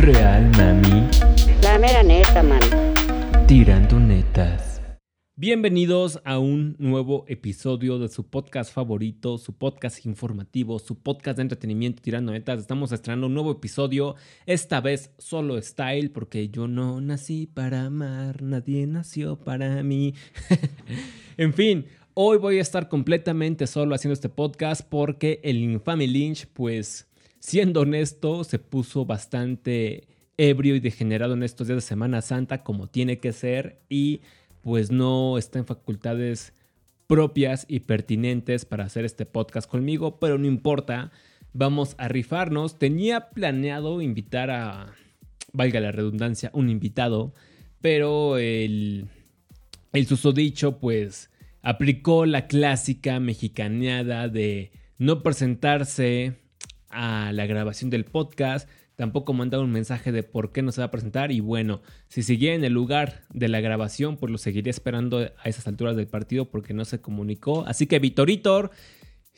Real, mami. La mera neta, man. Tirando netas. Bienvenidos a un nuevo episodio de su podcast favorito, su podcast informativo, su podcast de entretenimiento tirando netas. Estamos estrenando un nuevo episodio, esta vez solo style, porque yo no nací para amar, nadie nació para mí. en fin, hoy voy a estar completamente solo haciendo este podcast porque el infame Lynch, pues siendo honesto, se puso bastante ebrio y degenerado en estos días de Semana Santa como tiene que ser y pues no está en facultades propias y pertinentes para hacer este podcast conmigo, pero no importa, vamos a rifarnos. Tenía planeado invitar a, valga la redundancia, un invitado, pero el, el susodicho pues aplicó la clásica mexicaneada de no presentarse a la grabación del podcast, tampoco mandaba un mensaje de por qué no se va a presentar y bueno, si seguía en el lugar de la grabación, pues lo seguiría esperando a esas alturas del partido porque no se comunicó. Así que Vitoritor,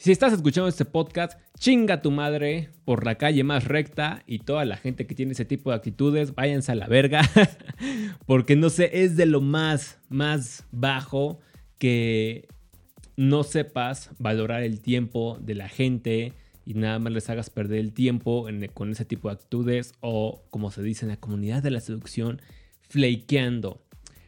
si estás escuchando este podcast, chinga tu madre por la calle más recta y toda la gente que tiene ese tipo de actitudes, váyanse a la verga, porque no sé, es de lo más, más bajo que no sepas valorar el tiempo de la gente y nada más les hagas perder el tiempo con ese tipo de actitudes o, como se dice en la comunidad de la seducción, flakeando.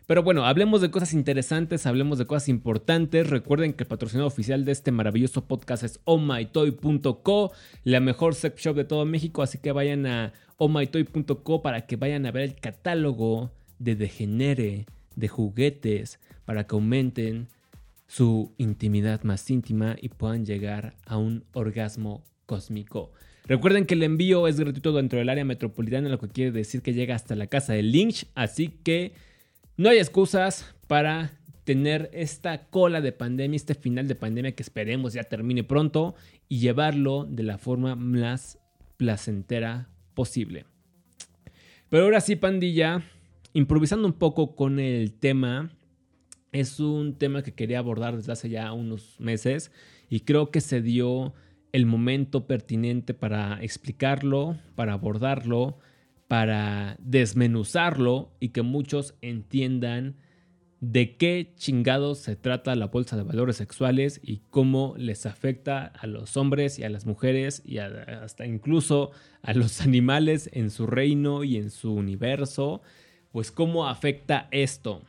Pero bueno, hablemos de cosas interesantes, hablemos de cosas importantes. Recuerden que el patrocinador oficial de este maravilloso podcast es ohmytoy.co, la mejor sex shop de todo México, así que vayan a ohmytoy.co para que vayan a ver el catálogo de degenere, de juguetes, para que aumenten su intimidad más íntima y puedan llegar a un orgasmo cósmico. Recuerden que el envío es gratuito dentro del área metropolitana, lo que quiere decir que llega hasta la casa de Lynch, así que no hay excusas para tener esta cola de pandemia, este final de pandemia que esperemos ya termine pronto y llevarlo de la forma más placentera posible. Pero ahora sí, pandilla, improvisando un poco con el tema, es un tema que quería abordar desde hace ya unos meses y creo que se dio el momento pertinente para explicarlo, para abordarlo, para desmenuzarlo y que muchos entiendan de qué chingados se trata la bolsa de valores sexuales y cómo les afecta a los hombres y a las mujeres y hasta incluso a los animales en su reino y en su universo, pues cómo afecta esto.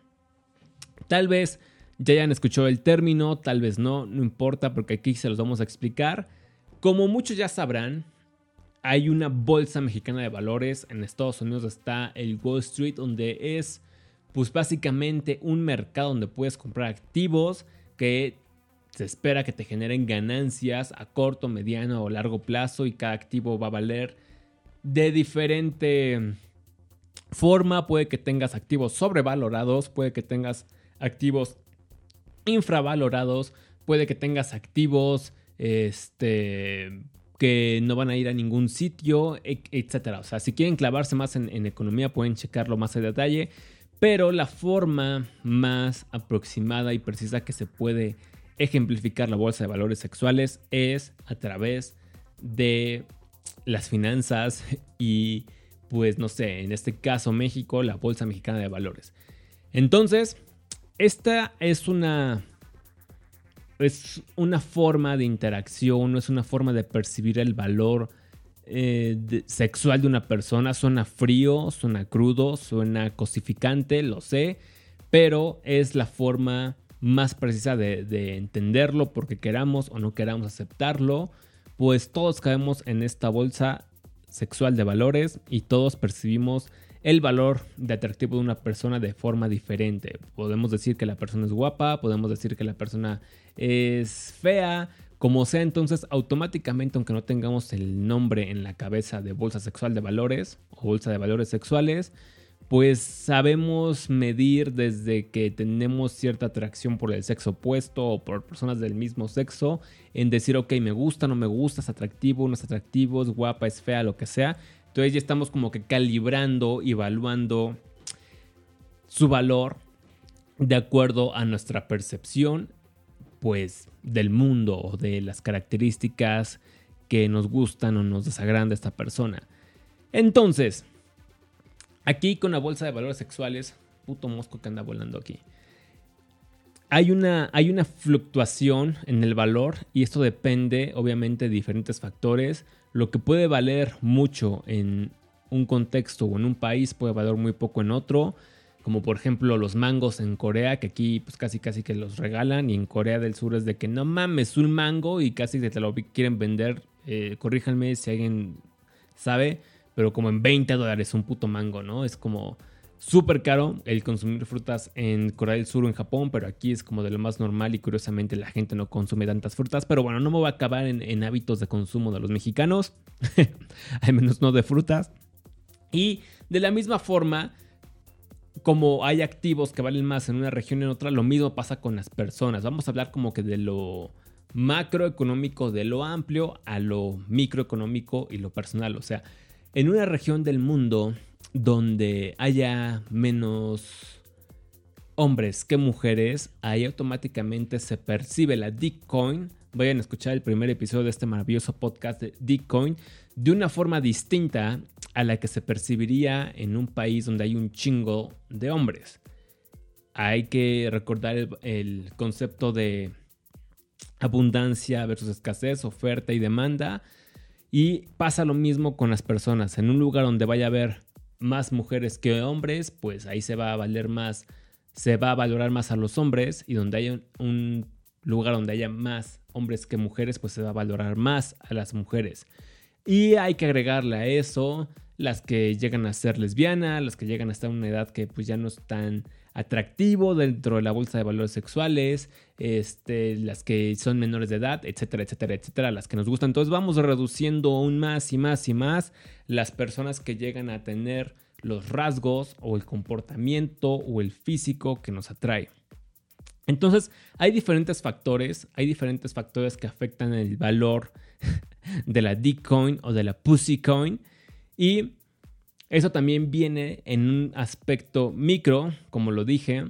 Tal vez ya hayan escuchado el término, tal vez no, no importa porque aquí se los vamos a explicar. Como muchos ya sabrán, hay una bolsa mexicana de valores. En Estados Unidos está el Wall Street, donde es pues básicamente un mercado donde puedes comprar activos que se espera que te generen ganancias a corto, mediano o largo plazo y cada activo va a valer de diferente forma. Puede que tengas activos sobrevalorados, puede que tengas activos infravalorados, puede que tengas activos este, que no van a ir a ningún sitio, etc. O sea, si quieren clavarse más en, economía pueden checarlo más en detalle, pero la forma más aproximada y precisa que se puede ejemplificar la bolsa de valores sexuales es a través de las finanzas y pues no sé, en este caso México, la Bolsa Mexicana de Valores. Entonces, esta es una. Es una forma de interacción, no es una forma de percibir el valor eh, sexual de una persona. Suena frío, suena crudo, suena cosificante, lo sé, pero es la forma más precisa de, de entenderlo porque queramos o no queramos aceptarlo, pues todos caemos en esta bolsa sexual de valores y todos percibimos el valor de atractivo de una persona de forma diferente. Podemos decir que la persona es guapa, podemos decir que la persona es fea, como sea, entonces automáticamente, aunque no tengamos el nombre en la cabeza de bolsa sexual de valores o bolsa de valores sexuales, pues sabemos medir desde que tenemos cierta atracción por el sexo opuesto o por personas del mismo sexo, en decir, ok, me gusta, no me gusta, es atractivo, no es atractivo, es guapa, es fea, lo que sea. Entonces ya estamos como que calibrando, evaluando su valor de acuerdo a nuestra percepción, pues, del mundo o de las características que nos gustan o nos desagradan de esta persona. Entonces, Aquí con la bolsa de valores sexuales, puto mosco que anda volando aquí. Hay una, hay una fluctuación en el valor y esto depende obviamente de diferentes factores. Lo que puede valer mucho en un contexto o en un país puede valer muy poco en otro. Como por ejemplo los mangos en Corea, que aquí pues casi casi que los regalan. Y en Corea del Sur es de que no mames un mango y casi que te lo quieren vender. Eh, corríjanme si alguien sabe pero como en 20 dólares un puto mango, ¿no? Es como súper caro el consumir frutas en Corea del Sur o en Japón, pero aquí es como de lo más normal y curiosamente la gente no consume tantas frutas. Pero bueno, no me voy a acabar en, hábitos de consumo de los mexicanos, al menos no de frutas. Y de la misma forma, como hay activos que valen más en una región y en otra, lo mismo pasa con las personas. Vamos a hablar como que de lo macroeconómico, de lo amplio a lo microeconómico y lo personal. O sea, en una región del mundo donde haya menos hombres que mujeres, ahí automáticamente se percibe la Bitcoin. Vayan a escuchar el primer episodio de este maravilloso podcast de Bitcoin de una forma distinta a la que se percibiría en un país donde hay un chingo de hombres. Hay que recordar el, concepto de abundancia versus escasez, oferta y demanda y pasa lo mismo con las personas. En un lugar donde vaya a haber más mujeres que hombres, pues ahí se va a valer más, se va a valorar más a los hombres. Y donde haya un lugar donde haya más hombres que mujeres, pues se va a valorar más a las mujeres. Y hay que agregarle a eso las que llegan a ser lesbianas, las que llegan a estar en una edad que pues ya no están atractivo dentro de la bolsa de valores sexuales, este, las que son menores de edad, etcétera, etcétera, etcétera, las que nos gustan. Entonces vamos reduciendo aún más y más y más las personas que llegan a tener los rasgos o el comportamiento o el físico que nos atrae. Entonces, hay diferentes factores, hay diferentes factores que afectan el valor de la D-Coin o de la Pussy Coin. Y eso también viene en un aspecto micro, como lo dije.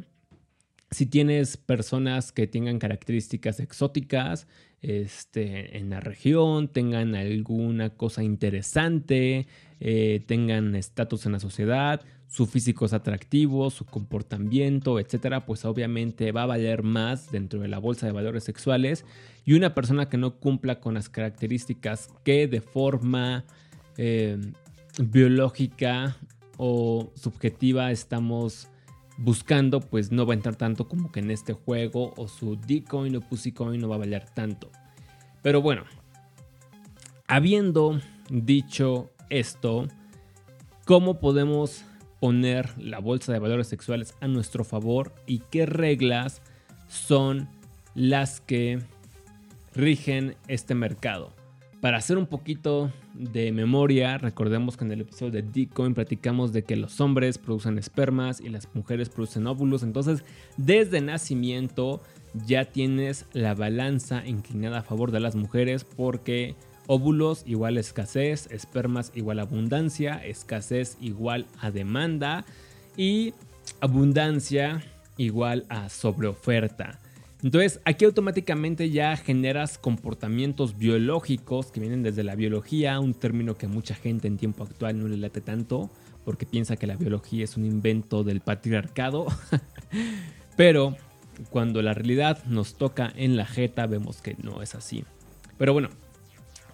Si tienes personas que tengan características exóticas este, en la región, tengan alguna cosa interesante, eh, tengan estatus en la sociedad, su físico es atractivo, su comportamiento, etcétera, pues obviamente va a valer más dentro de la bolsa de valores sexuales. Y una persona que no cumpla con las características que de forma eh, biológica o subjetiva estamos buscando, pues no va a entrar tanto como que en este juego o su Dcoin o Pussycoin no va a valer tanto. Pero bueno, habiendo dicho esto, ¿cómo podemos poner la bolsa de valores sexuales a nuestro favor y qué reglas son las que rigen este mercado? Para hacer un poquito de memoria, recordemos que en el episodio de Bitcoin platicamos de que los hombres producen espermas y las mujeres producen óvulos. Entonces, desde nacimiento ya tienes la balanza inclinada a favor de las mujeres porque óvulos igual escasez, espermas igual abundancia, escasez igual a demanda y abundancia igual a sobreoferta. Entonces, aquí automáticamente ya generas comportamientos biológicos que vienen desde la biología, un término que mucha gente en tiempo actual no le late tanto, porque piensa que la biología es un invento del patriarcado. Pero cuando la realidad nos toca en la jeta, vemos que no es así. Pero bueno,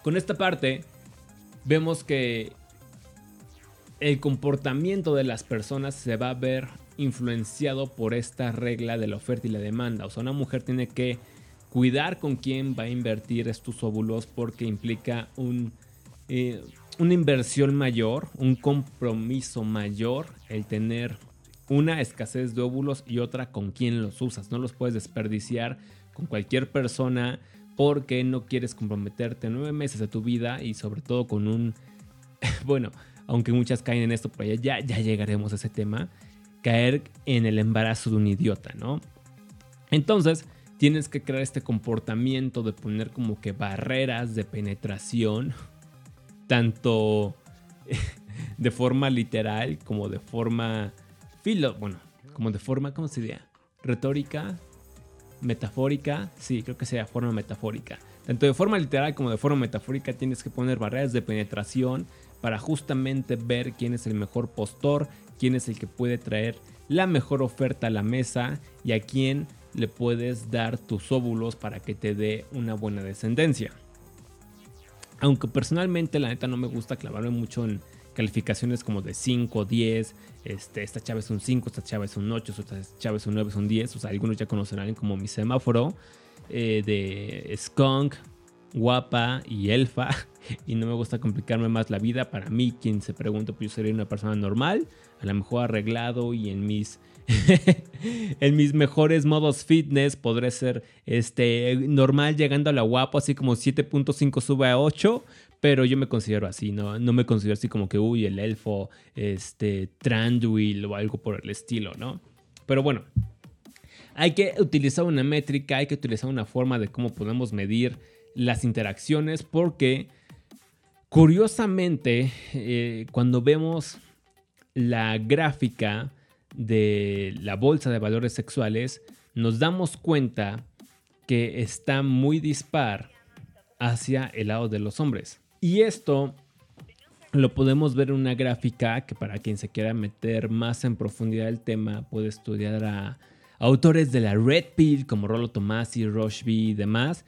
con esta parte vemos que el comportamiento de las personas se va a ver influenciado por esta regla de la oferta y la demanda. O sea, una mujer tiene que cuidar con quién va a invertir estos óvulos porque implica un, eh, una inversión mayor, un compromiso mayor el tener una escasez de óvulos y otra con quién los usas. No los puedes desperdiciar con cualquier persona porque no quieres comprometerte nueve meses de tu vida y sobre todo con un, bueno, aunque muchas caen en esto, pero ya, ya llegaremos a ese tema caer en el embarazo de un idiota, ¿no? Entonces, tienes que crear este comportamiento de poner como que barreras de penetración, tanto de forma literal como de forma filo, bueno, como de forma, ¿cómo se diría? Retórica, metafórica, sí, creo que sea forma metafórica. Tanto de forma literal como de forma metafórica tienes que poner barreras de penetración para justamente ver quién es el mejor postor, quién es el que puede traer la mejor oferta a la mesa y a quién le puedes dar tus óvulos para que te dé una buena descendencia. Aunque personalmente la neta no me gusta clavarme mucho en calificaciones como de 5, 10, este, esta chava es un 5, esta chava es un 8, esta chava es un 9, es un 10, o sea, algunos ya conocerán como mi semáforo eh, de skunk, guapa y elfa y no me gusta complicarme más la vida. Para mí, quien se pregunta, pues yo sería una persona normal, a lo mejor arreglado y en mis en mis mejores modos fitness podré ser este normal llegando a la guapo, así como 7.5 sube a 8, pero yo me considero así, no, no me considero así como que uy, el elfo, este Tranduil o algo por el estilo, ¿no? Pero bueno, hay que utilizar una métrica, hay que utilizar una forma de cómo podemos medir las interacciones porque curiosamente eh, cuando vemos la gráfica de la bolsa de valores sexuales nos damos cuenta que está muy dispar hacia el lado de los hombres. Y esto lo podemos ver en una gráfica que para quien se quiera meter más en profundidad el tema puede estudiar a autores de la Red Pill como Rollo Tomasi, Rochby y demás.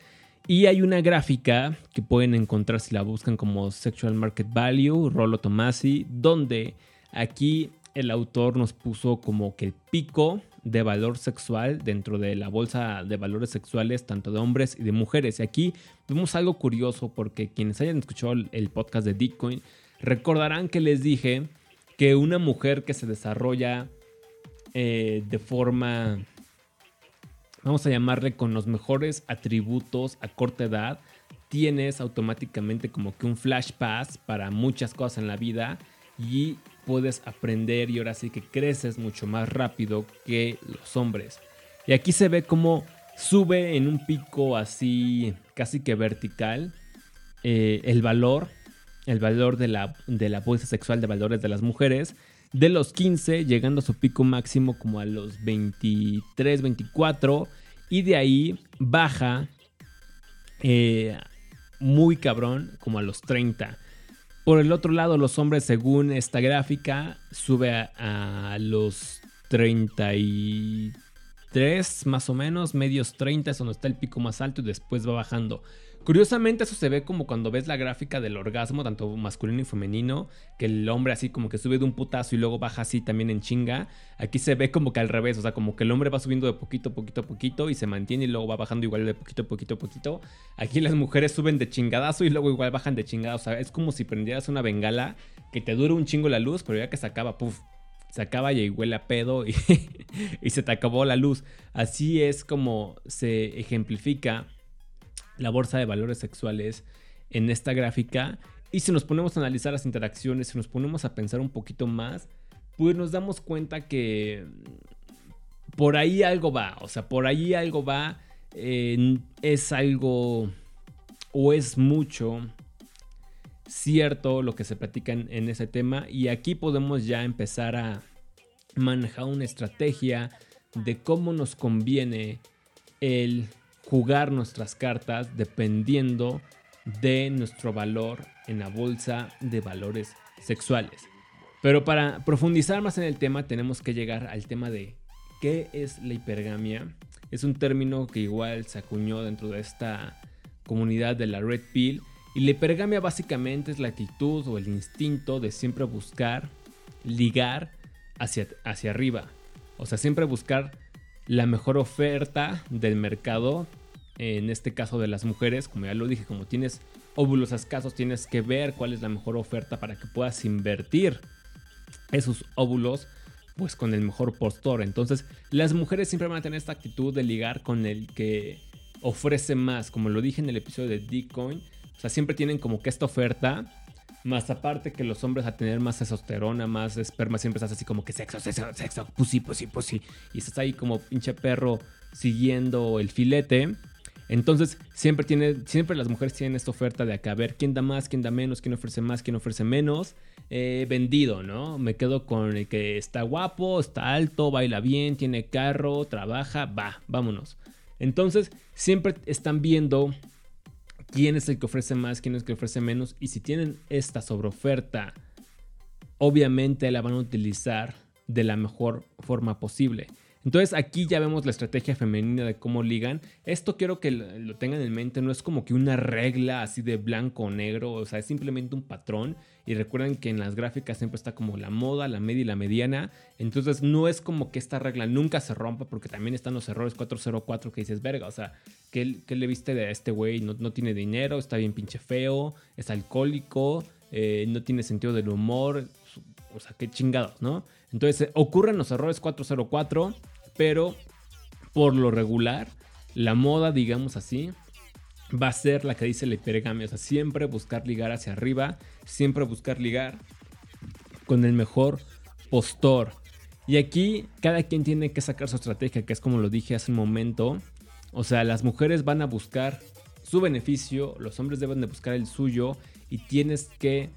Y hay una gráfica que pueden encontrar si la buscan como Sexual Market Value, Rollo Tomasi, donde aquí el autor nos puso como que el pico de valor sexual dentro de la bolsa de valores sexuales tanto de hombres y de mujeres. Y aquí vemos algo curioso porque quienes hayan escuchado el podcast de Bitcoin recordarán que les dije que una mujer que se desarrolla eh, de forma, vamos a llamarle con los mejores atributos a corta edad, tienes automáticamente como que un flash pass para muchas cosas en la vida y puedes aprender y ahora sí que creces mucho más rápido que los hombres. Y aquí se ve como sube en un pico así casi que vertical eh, el valor, el valor de la, de la bolsa sexual de valores de las mujeres de los 15, llegando a su pico máximo como a los 23, 24, y de ahí baja eh, muy cabrón como a los 30. Por el otro lado, los hombres, según esta gráfica, sube a, a los 33 más o menos, medios 30 es donde está el pico más alto y después va bajando. Curiosamente eso se ve como cuando ves la gráfica del orgasmo, tanto masculino y femenino, que el hombre así como que sube de un putazo y luego baja así también en chinga. Aquí se ve como que al revés, o sea, como que el hombre va subiendo de poquito, poquito a poquito y se mantiene y luego va bajando igual de poquito, poquito, poquito. Aquí las mujeres suben de chingadazo y luego igual bajan de chingada. O sea, es como si prendieras una bengala que te dura un chingo la luz, pero ya que se acaba, puff, se acaba y huele a pedo y se te acabó la luz. Así es como se ejemplifica la bolsa de valores sexuales en esta gráfica. Y si nos ponemos a analizar las interacciones, si nos ponemos a pensar un poquito más, pues nos damos cuenta que por ahí algo va. O sea, por ahí algo va. es algo o es mucho cierto lo que se platica en ese tema. Y aquí podemos ya empezar a manejar una estrategia de cómo nos conviene el jugar nuestras cartas dependiendo de nuestro valor en la bolsa de valores sexuales. Pero para profundizar más en el tema tenemos que llegar al tema de qué es la hipergamia. Es un término que igual se acuñó dentro de esta comunidad de la Red Pill. Y la hipergamia básicamente es la actitud o el instinto de siempre buscar ligar hacia, hacia arriba. O sea, siempre buscar la mejor oferta del mercado en este caso de las mujeres, como ya lo dije, como tienes óvulos escasos, tienes que ver cuál es la mejor oferta para que puedas invertir esos óvulos pues con el mejor postor. Entonces, las mujeres siempre van a tener esta actitud de ligar con el que ofrece más, como lo dije en el episodio de Bitcoin, o sea, siempre tienen como que esta oferta más aparte que los hombres a tener más testosterona, más esperma, siempre estás así como que sexo, sexo, sexo, pussy, pussy, pussy. Y estás ahí como pinche perro siguiendo el filete. Entonces, siempre, tiene, siempre las mujeres tienen esta oferta de acá, a ver quién da más, quién da menos, quién ofrece más, quién ofrece menos. Eh, vendido, ¿no? Me quedo con el que está guapo, está alto, baila bien, tiene carro, trabaja, va, vámonos. Entonces, siempre están viendo quién es el que ofrece más, quién es el que ofrece menos. Y si tienen esta sobreoferta, obviamente la van a utilizar de la mejor forma posible. Entonces aquí ya vemos la estrategia femenina de cómo ligan. Esto quiero que lo tengan en mente, no es como que una regla así de blanco o negro, o sea, es simplemente un patrón. Y recuerden que en las gráficas siempre está como la moda, la media y la mediana. Entonces no es como que esta regla nunca se rompa porque también están los errores 404 que dices, verga, o sea, ¿qué, le viste de este güey? No, no, tiene dinero, está bien pinche feo, es alcohólico, eh, no tiene sentido del humor, o sea, qué chingados, ¿no? Entonces ocurren los errores 404 pero por lo regular, la moda, digamos así, va a ser la que dice la hipergamia. O sea, siempre buscar ligar hacia arriba, siempre buscar ligar con el mejor postor. Y aquí cada quien tiene que sacar su estrategia, que es como lo dije hace un momento. O sea, las mujeres van a buscar su beneficio, los hombres deben de buscar el suyo y tienes que,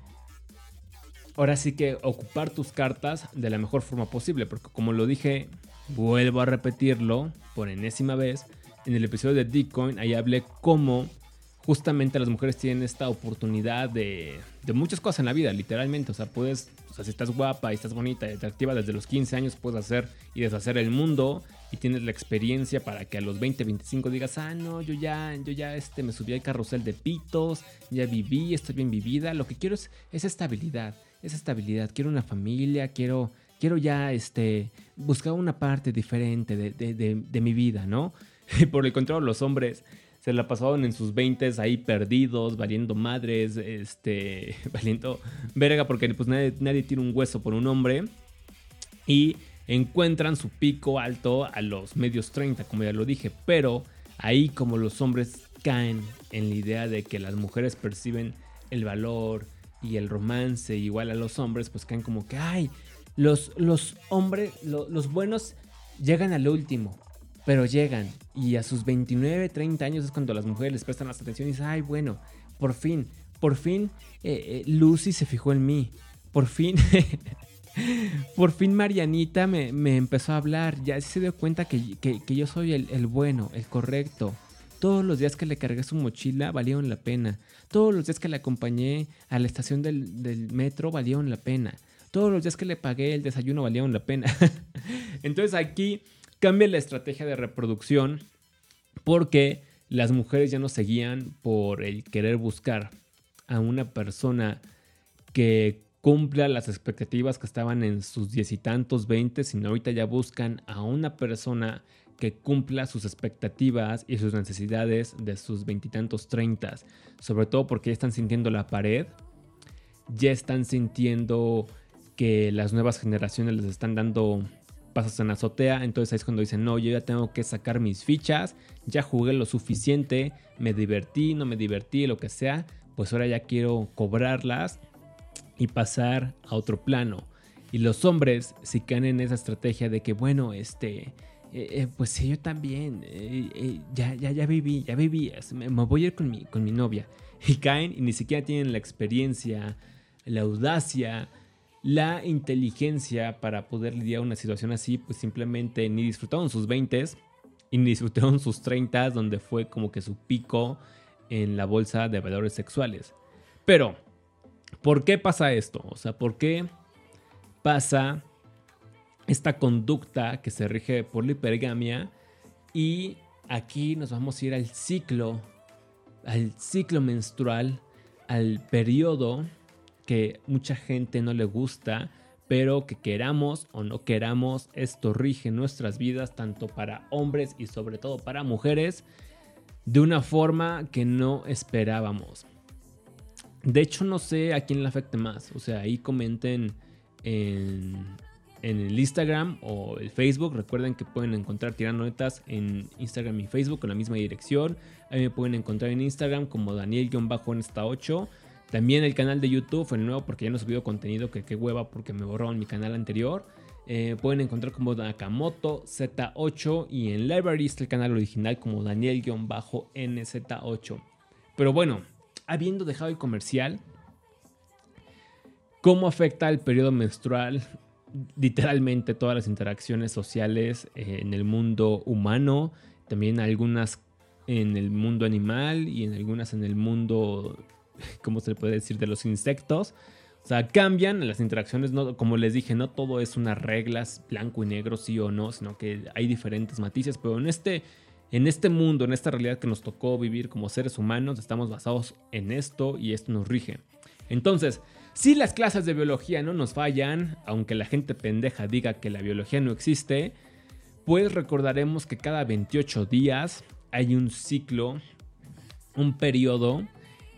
ahora sí que ocupar tus cartas de la mejor forma posible, porque como lo dije Vuelvo a repetirlo por enésima vez. En el episodio de Bitcoin, ahí hablé cómo justamente las mujeres tienen esta oportunidad de, muchas cosas en la vida, literalmente. O sea, puedes, o sea, si estás guapa y estás bonita y atractiva desde los 15 años, puedes hacer y deshacer el mundo y tienes la experiencia para que a los 20, 25 digas, ah, no, yo ya, yo ya este, me subí al carrusel de pitos, ya viví, estoy bien vivida. Lo que quiero es, es estabilidad, es estabilidad. Quiero una familia, quiero quiero ya este, buscar una parte diferente de, mi vida, ¿no? Y por el contrario, los hombres se la pasaban en sus 20 ahí perdidos, valiendo madres, este, valiendo verga, porque pues nadie, nadie tiene un hueso por un hombre. Y encuentran su pico alto a los medios 30, como ya lo dije, pero ahí como los hombres caen en la idea de que las mujeres perciben el valor y el romance igual a los hombres, pues caen como que, ay, los, los hombres, los buenos llegan al último, pero llegan. Y a sus 29, 30 años es cuando las mujeres les prestan más atención y dicen, ay, bueno, por fin, por fin eh, eh, Lucy se fijó en mí. Por fin, por fin Marianita me, empezó a hablar. Ya se dio cuenta que, yo soy el, bueno, el correcto. Todos los días que le cargué su mochila valieron la pena. Todos los días que le acompañé a la estación del, del metro valieron la pena todos los días que le pagué el desayuno valieron la pena. Entonces aquí cambia la estrategia de reproducción porque las mujeres ya no seguían por el querer buscar a una persona que cumpla las expectativas que estaban en sus diez y tantos, veinte, sino ahorita ya buscan a una persona que cumpla sus expectativas y sus necesidades de sus veintitantos, treintas. Sobre todo porque ya están sintiendo la pared, ya están sintiendo que las nuevas generaciones les están dando pasos en azotea. Entonces ahí es cuando dicen, no, yo ya tengo que sacar mis fichas, ya jugué lo suficiente, me divertí, no me divertí, lo que sea, pues ahora ya quiero cobrarlas y pasar a otro plano. Y los hombres, si caen en esa estrategia de que, bueno, este, eh, eh, pues sí, yo también, eh, ya, ya, ya viví, ya viví, me, me, voy a ir con mi, con mi novia. Y caen y ni siquiera tienen la experiencia, la audacia, la inteligencia para poder lidiar una situación así, pues simplemente ni disfrutaron sus 20 y ni disfrutaron sus 30 donde fue como que su pico en la bolsa de valores sexuales. Pero, ¿por qué pasa esto? O sea, ¿por qué pasa esta conducta que se rige por la hipergamia? Y aquí nos vamos a ir al ciclo, al ciclo menstrual, al periodo que mucha gente no le gusta, pero que queramos o no queramos, esto rige nuestras vidas tanto para hombres y sobre todo para mujeres de una forma que no esperábamos. De hecho, no sé a quién le afecte más. O sea, ahí comenten en, el Instagram o el Facebook. Recuerden que pueden encontrar Tirando Netas en Instagram y Facebook con la misma dirección. Ahí me pueden encontrar en Instagram como Daniel-en8. También el canal de YouTube fue nuevo porque ya no he subido contenido, que qué hueva porque me borraron mi canal anterior. Eh, pueden encontrar como Nakamoto Z8 y en Library está el canal original como Daniel-NZ8. Pero bueno, habiendo dejado el comercial, ¿cómo afecta el periodo menstrual literalmente todas las interacciones sociales eh, en el mundo humano? También algunas en el mundo animal y en algunas en el mundo ¿cómo se le puede decir? De los insectos. O sea, cambian las interacciones, como les dije, no todo es unas reglas blanco y negro, sí o no, sino que hay diferentes matices, pero en este, en este mundo, en esta realidad que nos tocó vivir como seres humanos, estamos basados en esto y esto nos rige. Entonces, si las clases de biología no nos fallan, aunque la gente pendeja diga que la biología no existe, pues recordaremos que cada 28 días hay un ciclo, un periodo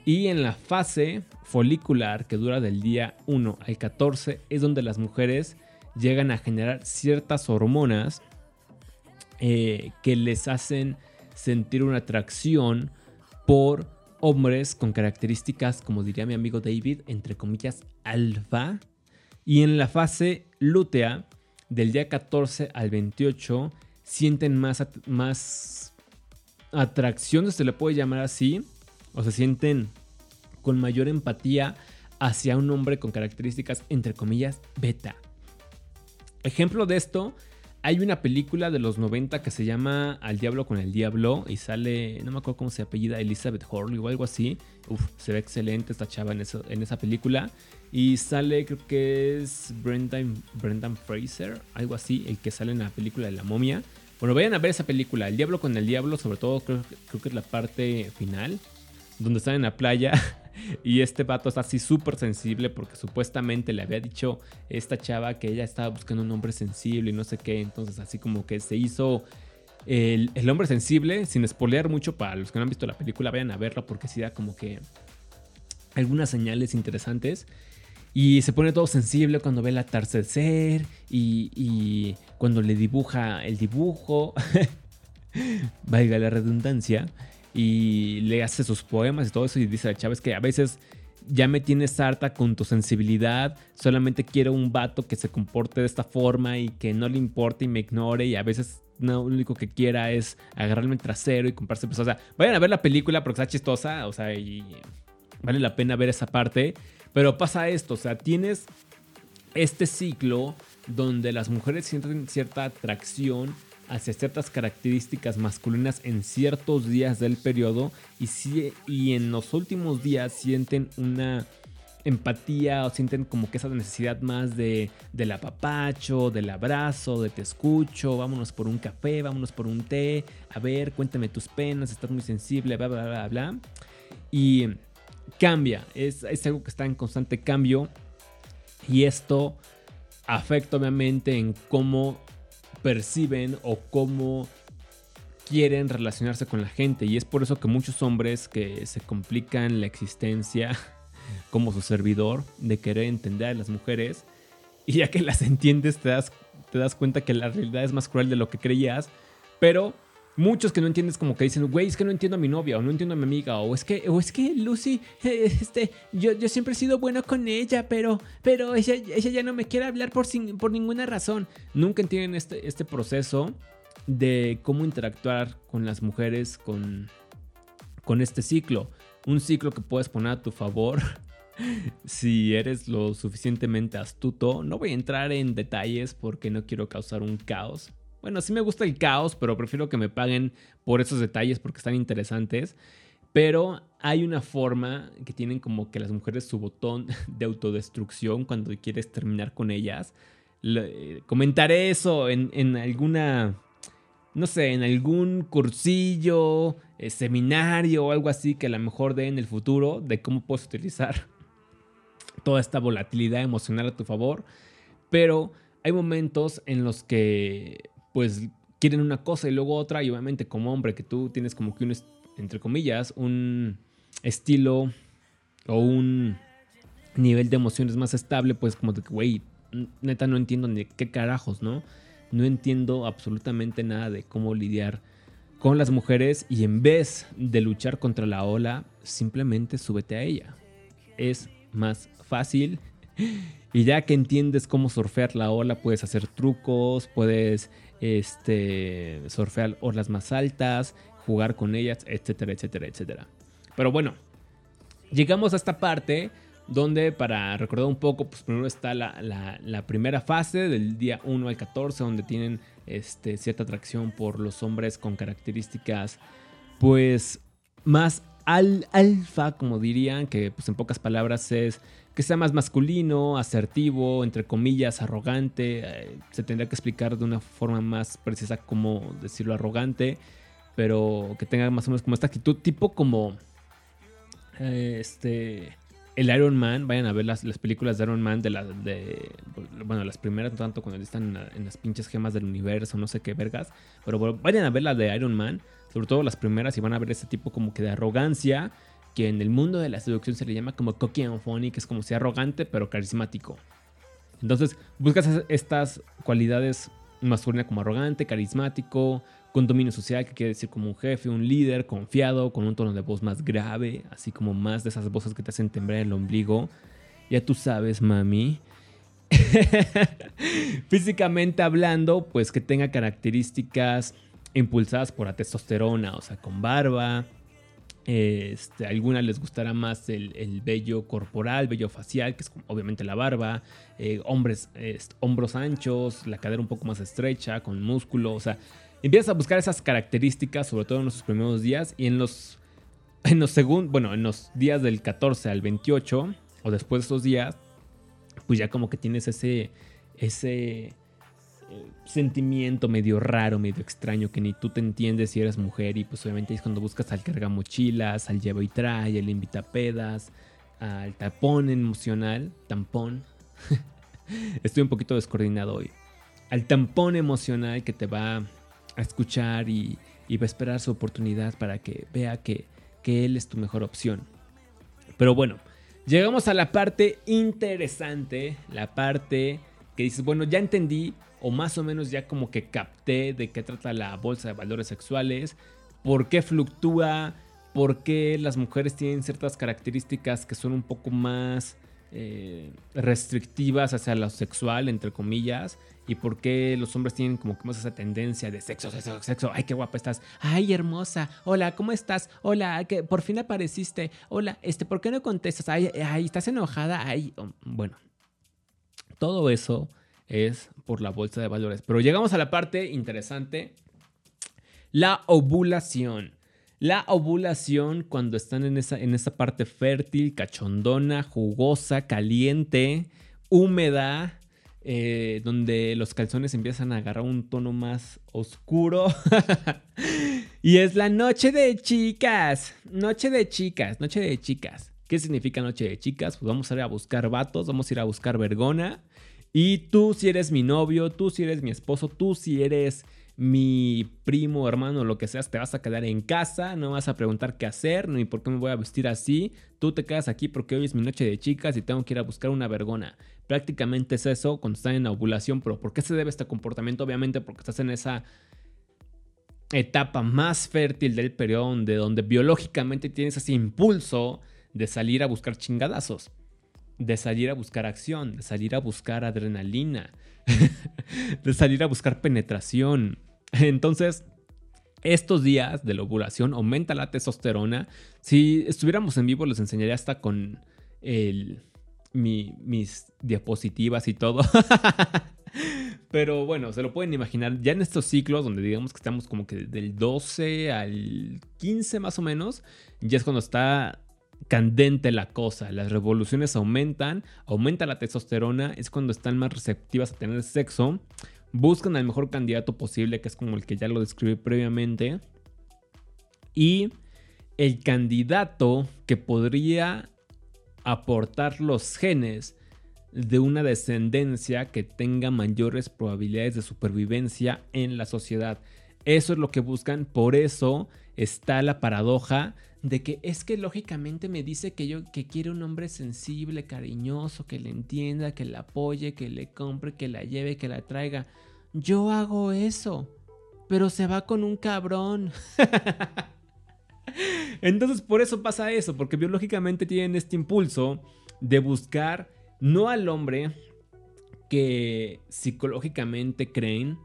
y en la fase folicular que dura del día 1 al 14 es donde las mujeres llegan a generar ciertas hormonas eh, que les hacen sentir una atracción por hombres con características, como diría mi amigo David, entre comillas, alfa. Y en la fase lútea, del día 14 al 28, sienten más, más atracción, se le puede llamar así, o se sienten con mayor empatía hacia un hombre con características, entre comillas, beta. Ejemplo de esto, hay una película de los 90 que se llama Al Diablo con el Diablo y sale, no me acuerdo cómo se apellida, Elizabeth Hurley o algo así. Uf, se ve excelente esta chava en, en esa película. Y sale, creo que es Brendan, Brendan Fraser, algo así, el que sale en la película de la momia. Bueno, vayan a ver esa película, El Diablo con el Diablo, sobre todo creo, creo que es la parte final donde están en la playa y este vato está así súper sensible porque supuestamente le había dicho esta chava que ella estaba buscando un hombre sensible y no sé qué, entonces así como que se hizo el, hombre sensible, sin spoilear mucho para los que no han visto la película, vayan a verla porque sí da como que algunas señales interesantes. Y se pone todo sensible cuando ve el atardecer y, y cuando le dibuja el dibujo, valga la redundancia y le hace sus poemas y todo eso y dice a Chávez que a veces ya me tienes harta con tu sensibilidad, solamente quiero un vato que se comporte de esta forma y que no le importe y me ignore y a veces lo único que quiera es agarrarme el trasero y comprarse pues, o sea, vayan a ver la película porque está chistosa, o sea, y vale la pena ver esa parte, pero pasa esto, o sea, tienes este ciclo donde las mujeres sienten cierta atracción hacia ciertas características masculinas en ciertos días del periodo y, si, y en los últimos días sienten una empatía o sienten como que esa necesidad más de del apapacho, del abrazo, de te escucho, vámonos por un café, vámonos por un té, a ver, cuéntame tus penas, estás muy sensible, bla, bla, bla, bla. Y cambia, es, es algo que está en constante cambio y esto afecta obviamente en cómo perciben o cómo quieren relacionarse con la gente. Y es por eso que muchos hombres que se complican la existencia como su servidor de querer entender a las mujeres, y ya que las entiendes te das, te das cuenta que la realidad es más cruel de lo que creías, pero muchos que no entiendes como que dicen, güey, es que no entiendo a mi novia o no entiendo a mi amiga o es que, o es que Lucy, eh, este, yo, yo siempre he sido bueno con ella, pero, pero ella, ella ya no me quiere hablar por, sin, por ninguna razón. Nunca entienden este, este proceso de cómo interactuar con las mujeres con, con este ciclo. Un ciclo que puedes poner a tu favor si eres lo suficientemente astuto. No voy a entrar en detalles porque no quiero causar un caos. Bueno, sí me gusta el caos, pero prefiero que me paguen por esos detalles porque están interesantes. Pero hay una forma que tienen como que las mujeres su botón de autodestrucción cuando quieres terminar con ellas. comentaré eso en, alguna, no sé, en algún cursillo, eh, seminario o algo así que a lo mejor dé en el futuro de cómo puedes utilizar toda esta volatilidad emocional a tu favor. Pero hay momentos en los que pues quieren una cosa y luego otra y obviamente como hombre que tú tienes como que un, entre comillas, un estilo o un nivel de emociones más estable, pues como de que, güey, neta no entiendo ni qué carajos, ¿no? No entiendo absolutamente nada de cómo lidiar con las mujeres y en vez de luchar contra la ola, simplemente súbete a ella. Es más fácil y ya que entiendes cómo surfear la ola, puedes hacer trucos, puedes este, surfear olas más altas, jugar con ellas, etcétera, etcétera, etcétera. Pero bueno, llegamos a esta parte donde para recordar un poco, pues primero está la, primera fase del día 1 al 14, donde tienen este, cierta atracción por los hombres con características pues más al alfa, como dirían, que pues en pocas palabras es que sea más masculino, asertivo, entre comillas, arrogante. Eh, se tendría que explicar de una forma más precisa cómo decirlo arrogante, pero que tenga más o menos como esta actitud, tipo como eh, este el Iron Man, vayan a ver las, películas de Iron Man de, la, de bueno, las primeras, no tanto cuando están en, las pinches gemas del universo, no sé qué vergas, pero vayan a ver la de Iron Man, sobre todo las primeras y van a ver ese tipo como que de arrogancia, que en el mundo de la seducción se le llama como cocky and funny, que es como si arrogante pero carismático. Entonces, buscas estas cualidades masculinas como arrogante, carismático, con dominio social, que quiere decir como un jefe, un líder, confiado, con un tono de voz más grave, así como más de esas voces que te hacen temblar el ombligo. Ya tú sabes, mami. Físicamente hablando, pues que tenga características impulsadas por la testosterona, o sea, con barba. Este, a algunas les gustará más el, vello corporal, vello facial, que es obviamente la barba, eh, hombres, hombros anchos, la cadera un poco más estrecha, con músculo, o sea, Empiezas a buscar esas características, sobre todo en los primeros días. Y en los, en los bueno, en los días del 14 al 28 o después de esos días, pues ya como que tienes ese, ese sentimiento medio raro, medio extraño que ni tú te entiendes si eres mujer y pues obviamente es cuando buscas al carga mochilas, al lleva y trae, al invita pedas, al tapón emocional, tampón. Estoy un poquito descoordinado hoy. Al tampón emocional que te va a escuchar y, va a esperar su oportunidad para que vea que, que él es tu mejor opción. Pero bueno, llegamos a la parte interesante, la parte que dices, bueno, ya entendí o más o menos ya como que capté de qué trata la bolsa de valores sexuales, por qué fluctúa, por qué las mujeres tienen ciertas características que son un poco más eh, restrictivas hacia lo sexual, entre comillas, y por qué los hombres tienen como que más esa tendencia de sexo, sexo, sexo, ay, qué guapa estás, ay, hermosa, hola, ¿cómo estás? Hola, que por fin apareciste, hola, este, ¿por qué no contestas? Ay, ay, estás enojada, ay, oh, bueno, todo eso es por la bolsa de valores, pero llegamos a la parte interesante, la ovulación. La ovulación, cuando están en esa, en esa parte fértil, cachondona, jugosa, caliente, húmeda, eh, donde los calzones empiezan a agarrar un tono más oscuro. y es la noche de chicas. Noche de chicas, noche de chicas. ¿Qué significa noche de chicas? Pues vamos a ir a buscar vatos, vamos a ir a buscar vergona. Y tú si eres mi novio, tú si eres mi esposo, tú si eres mi primo, hermano, lo que seas, te vas a quedar en casa, no vas a preguntar qué hacer, ni por qué me voy a vestir así. Tú te quedas aquí porque hoy es mi noche de chicas y tengo que ir a buscar una vergona. Prácticamente es eso cuando están en ovulación, pero ¿por qué se debe este comportamiento? Obviamente porque estás en esa etapa más fértil del periodo donde, donde biológicamente tienes ese impulso de salir a buscar chingadazos, de salir a buscar acción, de salir a buscar adrenalina, de salir a buscar penetración, Entonces, estos días de la ovulación aumenta la testosterona. Si estuviéramos en vivo, les enseñaría hasta con mis diapositivas y todo. Pero bueno, se lo pueden imaginar. Ya en estos ciclos, donde digamos que estamos como que del 12 al 15 más o menos, ya es cuando está candente la cosa. Las revoluciones aumentan, aumenta la testosterona, es cuando están más receptivas a tener sexo buscan al mejor candidato posible, que es como el que ya lo describí previamente. Y el candidato que podría aportar los genes de una descendencia que tenga mayores probabilidades de supervivencia en la sociedad. Eso es lo que buscan, por eso está la paradoja de que es que lógicamente me dice que yo que quiere un hombre sensible, cariñoso, que le entienda, que la apoye, que le compre, que la lleve, que la traiga. Yo hago eso, pero se va con un cabrón. Entonces por eso pasa eso, porque biológicamente tienen este impulso de buscar no al hombre que psicológicamente creen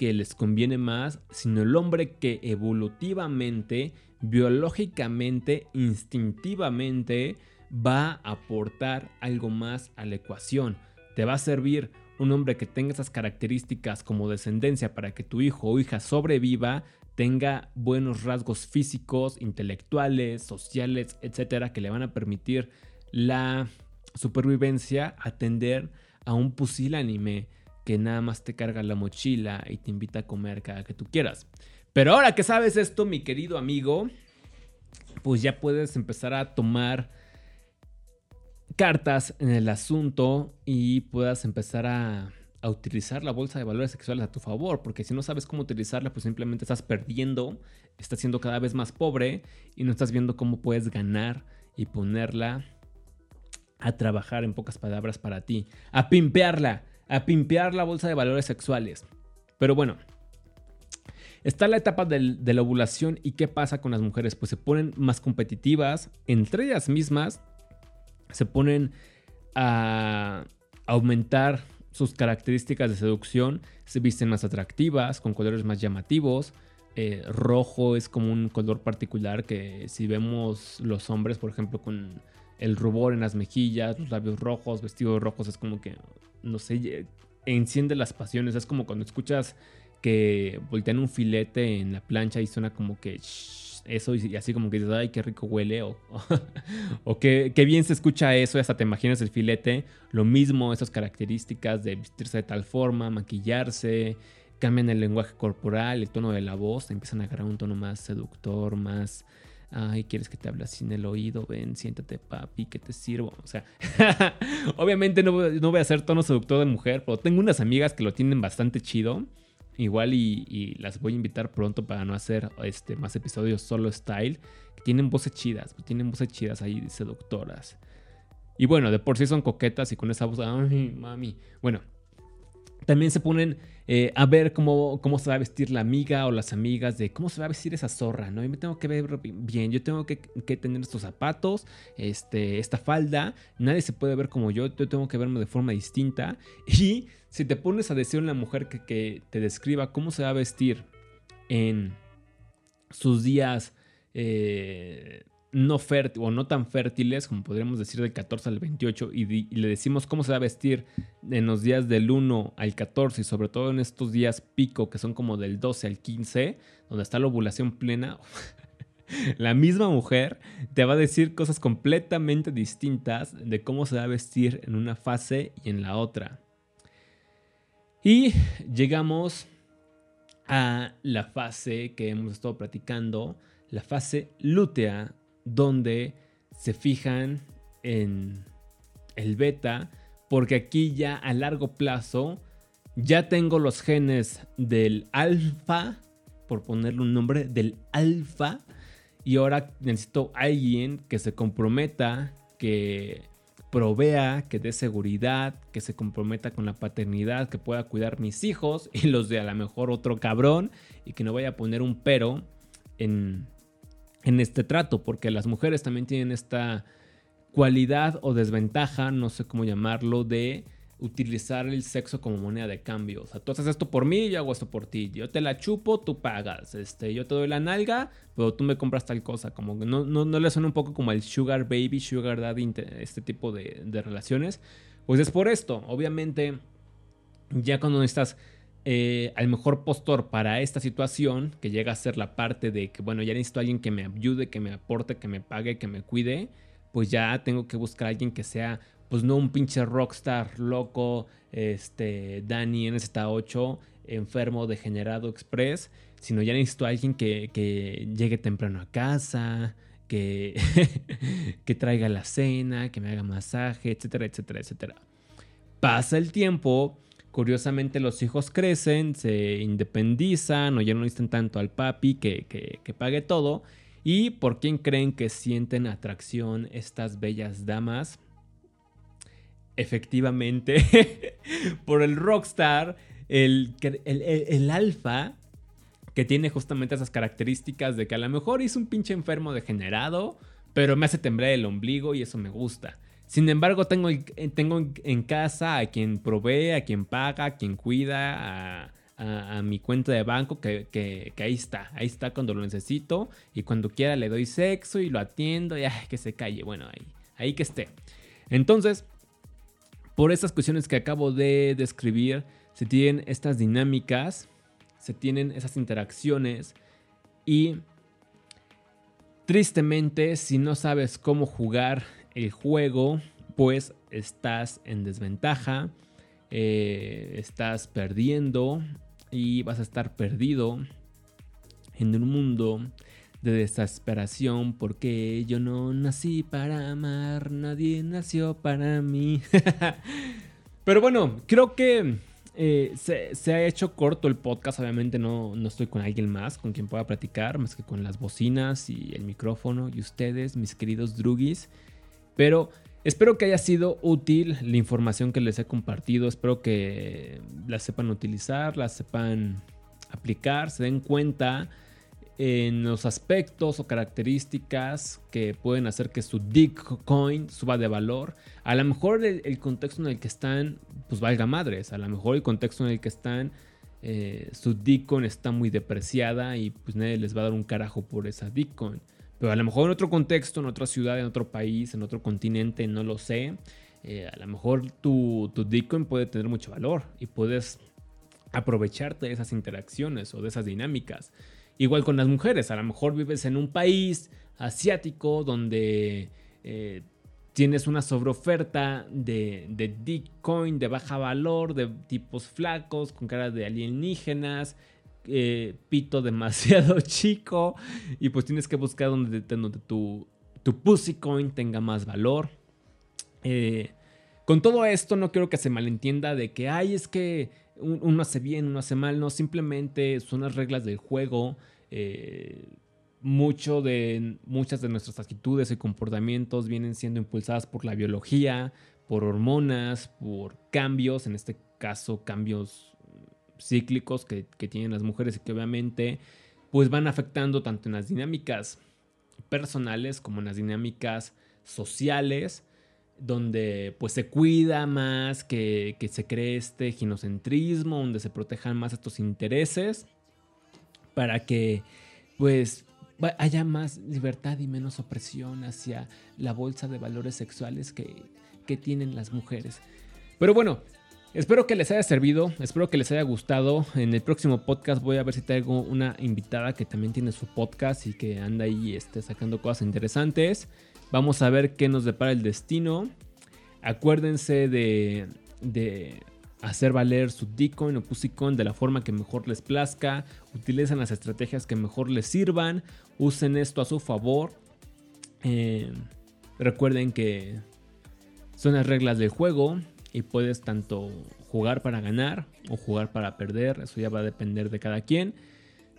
que les conviene más, sino el hombre que evolutivamente, biológicamente, instintivamente va a aportar algo más a la ecuación. Te va a servir un hombre que tenga esas características como descendencia para que tu hijo o hija sobreviva, tenga buenos rasgos físicos, intelectuales, sociales, etcétera, que le van a permitir la supervivencia, atender a un pusilánime que nada más te carga la mochila y te invita a comer cada que tú quieras. Pero ahora que sabes esto, mi querido amigo, pues ya puedes empezar a tomar cartas en el asunto y puedas empezar a, utilizar la bolsa de valores sexuales a tu favor, porque si no sabes cómo utilizarla, pues simplemente estás perdiendo, estás siendo cada vez más pobre y no estás viendo cómo puedes ganar y ponerla a trabajar en pocas palabras para ti, a pimpearla, a pimpear la bolsa de valores sexuales. Pero bueno, Está la etapa de la ovulación y qué pasa con las mujeres, pues se ponen más competitivas entre ellas mismas, se ponen a aumentar sus características de seducción, se visten más atractivas, con colores más llamativos. Eh, rojo es como un color particular que si vemos los hombres, por ejemplo, con el rubor en las mejillas, los labios rojos, vestidos rojos, es como que, no sé, enciende las pasiones. Es como cuando escuchas que voltean un filete en la plancha y suena como que eso y así como que dices, ay, qué rico huele o, o, qué, bien se escucha eso y hasta te imaginas el filete. Lo mismo, esas características de vestirse de tal forma, maquillarse, cambian el lenguaje corporal, el tono de la voz, empiezan a agarrar un tono más seductor, más... Ay, ¿quieres que te hable así en el oído? Ven, siéntate, papi, que te sirvo. O sea, obviamente no, no voy a hacer tono seductor de mujer, pero tengo unas amigas que lo tienen bastante chido. Igual y, las voy a invitar pronto para no hacer este, más episodios solo style. Que tienen voces chidas, tienen voces chidas ahí seductoras. Y bueno, de por sí son coquetas y con esa voz, ay, mami. Bueno, también se ponen eh, a ver cómo, cómo se va a vestir la amiga o las amigas de cómo se va a vestir esa zorra, ¿no? Yo me tengo que ver bien, yo tengo que, tener estos zapatos, este, esta falda, nadie se puede ver como yo, yo tengo que verme de forma distinta. Y si te pones a decir a una mujer que, que te describa cómo se va a vestir en sus días eh, no fértil o no tan fértiles, como podríamos decir del 14 al 28, y, le decimos cómo se va a vestir en los días del 1 al 14 y sobre todo en estos días pico que son como del 12 al 15, donde está la ovulación plena, la misma mujer te va a decir cosas completamente distintas de cómo se va a vestir en una fase y en la otra. Y llegamos a la fase que hemos estado platicando, la fase lútea donde se fijan en el beta, porque aquí ya a largo plazo ya tengo los genes del alfa, por ponerle un nombre, del alfa, y ahora necesito alguien que se comprometa, que provea, que dé seguridad, que se comprometa con la paternidad, que pueda cuidar mis hijos y los de a lo mejor otro cabrón y que no vaya a poner un pero en, en este trato, porque las mujeres también tienen esta cualidad o desventaja, no sé cómo llamarlo, de utilizar el sexo como moneda de cambio. O sea, tú haces esto por mí, yo hago esto por ti. Yo te la chupo, tú pagas. Este, yo te doy la nalga, pero tú me compras tal cosa. Como que no, no, le suena un poco como el sugar baby, sugar daddy, este tipo de, de relaciones. Pues es por esto. Obviamente, ya cuando estás eh, al mejor postor para esta situación, que llega a ser la parte de que, bueno, ya necesito a alguien que me ayude, que me aporte, que me pague, que me cuide, pues ya tengo que buscar a alguien que sea, pues no un pinche rockstar loco, este, Danny en esta 8, enfermo, degenerado express, sino ya necesito a alguien que, que llegue temprano a casa, que, que traiga la cena, que me haga masaje, etcétera, etcétera, etcétera. Pasa el tiempo Curiosamente los hijos crecen, se independizan o ya no necesitan tanto al papi que, que, pague todo. ¿Y por quién creen que sienten atracción estas bellas damas? Efectivamente, por el rockstar, el, el, el, alfa, que tiene justamente esas características de que a lo mejor es un pinche enfermo degenerado, pero me hace temblar el ombligo y eso me gusta. Sin embargo, tengo, tengo en casa a quien provee, a quien paga, a quien cuida, a, mi cuenta de banco, que, ahí está, ahí está cuando lo necesito y cuando quiera le doy sexo y lo atiendo y que se calle, bueno, ahí, ahí que esté. Entonces, por estas cuestiones que acabo de describir, se tienen estas dinámicas, se tienen esas interacciones Y tristemente, si no sabes cómo jugar el juego, pues estás en desventaja, eh, estás perdiendo y vas a estar perdido en un mundo de desesperación porque yo no nací para amar, nadie nació para mí. Pero bueno, creo que eh, se, ha hecho corto el podcast, obviamente no, no estoy con alguien más con quien pueda platicar, más que con las bocinas y el micrófono y ustedes, mis queridos drugis. Pero espero que haya sido útil la información que les he compartido, espero que la sepan utilizar, la sepan aplicar, se den cuenta en los aspectos o características que pueden hacer que su Coin suba de valor. A lo mejor el, contexto en el que están, pues valga madres. A lo mejor el contexto en el que están, eh, su Coin está muy depreciada y pues nadie les va a dar un carajo por esa Coin. Pero a lo mejor en otro contexto, en otra ciudad, en otro país, en otro continente, no lo sé. Eh, a lo mejor tu, tu Coin puede tener mucho valor y puedes aprovecharte de esas interacciones o de esas dinámicas. Igual con las mujeres, a lo mejor vives en un país asiático donde eh, tienes una sobreoferta de, de Bitcoin de baja valor, de tipos flacos, con cara de alienígenas, eh, pito demasiado chico, y pues tienes que buscar donde, tu, tu Pussy Coin tenga más valor. Eh, con todo esto no quiero que se malentienda de que, ay, es que uno hace bien, uno hace mal, no, simplemente son las reglas del juego. Eh, mucho de, muchas de nuestras actitudes y comportamientos vienen siendo impulsadas por la biología, por hormonas, por cambios, en este caso cambios cíclicos que, que tienen las mujeres y que obviamente pues van afectando tanto en las dinámicas personales como en las dinámicas sociales donde pues se cuida más, que, se cree este ginocentrismo, donde se protejan más estos intereses, para que pues haya más libertad y menos opresión hacia la bolsa de valores sexuales que, que tienen las mujeres. Pero bueno, Espero que les haya servido, espero que les haya gustado. En el próximo podcast voy a ver si traigo una invitada que también tiene su podcast y que anda ahí este, sacando cosas interesantes. Vamos a ver qué nos depara el destino. Acuérdense de, hacer valer su Decoin o Pussycoin de la forma que mejor les plazca. Utilicen las estrategias que mejor les sirvan. Usen esto a su favor. Eh, recuerden que son las reglas del juego y puedes tanto jugar para ganar o jugar para perder. Eso ya va a depender de cada quien.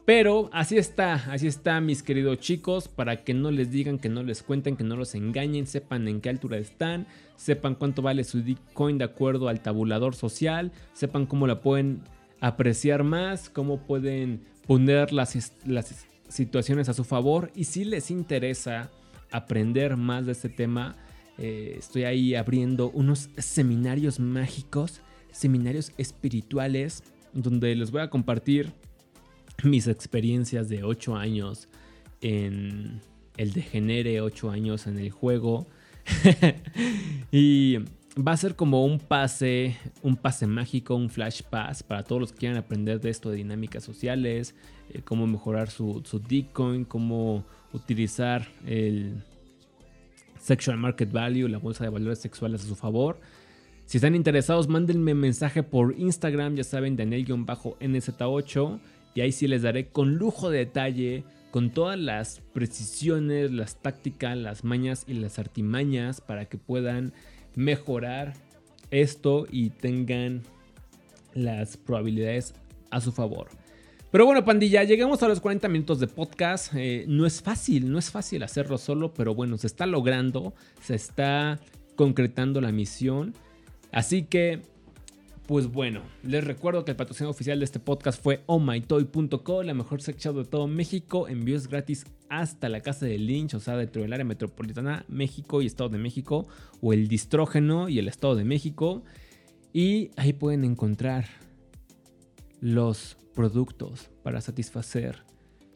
Pero así está, así está mis queridos chicos, para que no les digan, que no les cuenten, que no los engañen, sepan en qué altura están, sepan cuánto vale su Bitcoin de acuerdo al tabulador social, sepan cómo la pueden apreciar más, cómo pueden poner las, las situaciones a su favor y si les interesa aprender más de este tema, eh, estoy ahí abriendo unos seminarios mágicos, seminarios espirituales, donde les voy a compartir mis experiencias de 8 años en el degenere, 8 años en el juego. y va a ser como un pase, un pase mágico, un flash pass para todos los que quieran aprender de esto de dinámicas sociales, eh, cómo mejorar su, su Bitcoin, cómo utilizar el Sexual Market Value, la bolsa de valores sexuales a su favor. Si están interesados, mándenme mensaje por Instagram, ya saben, Daniel-NZ8 y ahí sí les daré con lujo de detalle, con todas las precisiones, las tácticas, las mañas y las artimañas para que puedan mejorar esto y tengan las probabilidades a su favor. Pero bueno, pandilla, llegamos a los 40 minutos de podcast. Eh, no es fácil, no es fácil hacerlo solo, pero bueno, se está logrando, se está concretando la misión. Así que pues bueno, les recuerdo que el patrocinador oficial de este podcast fue ohmytoy.co, la mejor sex de todo México. Envíos gratis hasta la casa de Lynch, o sea, dentro del área metropolitana, México y Estado de México, o el distrógeno y el Estado de México. Y ahí pueden encontrar los productos para satisfacer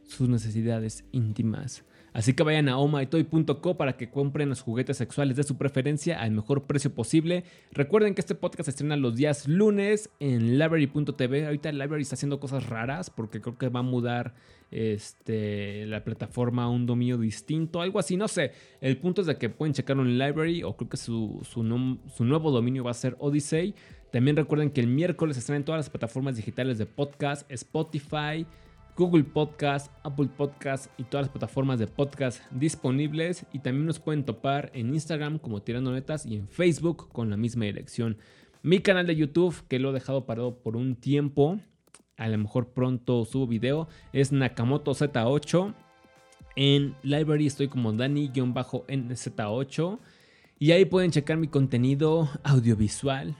sus necesidades íntimas. Así que vayan a omaitoy.co para que compren los juguetes sexuales de su preferencia al mejor precio posible. Recuerden que este podcast se estrena los días lunes en library.tv. Ahorita Library está haciendo cosas raras porque creo que va a mudar este, la plataforma a un dominio distinto, algo así, no sé. El punto es de que pueden checarlo en Library o creo que su, su nuevo dominio va a ser Odyssey. También recuerden que el miércoles están en todas las plataformas digitales de podcast, Spotify, Google Podcast, Apple Podcast y todas las plataformas de podcast disponibles. Y también nos pueden topar en Instagram como Tirando Netas y en Facebook con la misma dirección. Mi canal de YouTube, que lo he dejado parado por un tiempo, a lo mejor pronto subo video, es Nakamoto Z8. En Library estoy como Dani-NZ8. Y ahí pueden checar mi contenido audiovisual,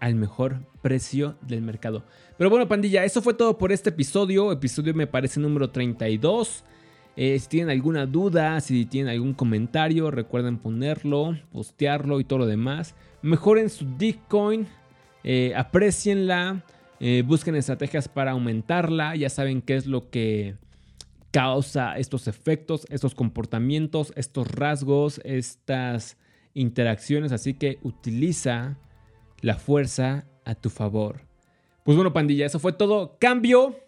al mejor precio del mercado. Pero bueno, pandilla, eso fue todo por este episodio. Episodio me parece número 32. Eh, si tienen alguna duda, si tienen algún comentario, recuerden ponerlo, postearlo y todo lo demás. Mejoren su Bitcoin, eh, aprecienla, eh, busquen estrategias para aumentarla. Ya saben qué es lo que causa estos efectos, estos comportamientos, estos rasgos, estas interacciones. Así que utiliza la fuerza a tu favor. Pues bueno, pandilla, eso fue todo. Cambio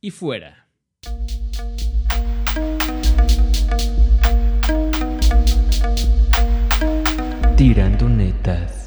y fuera. Tirando netas.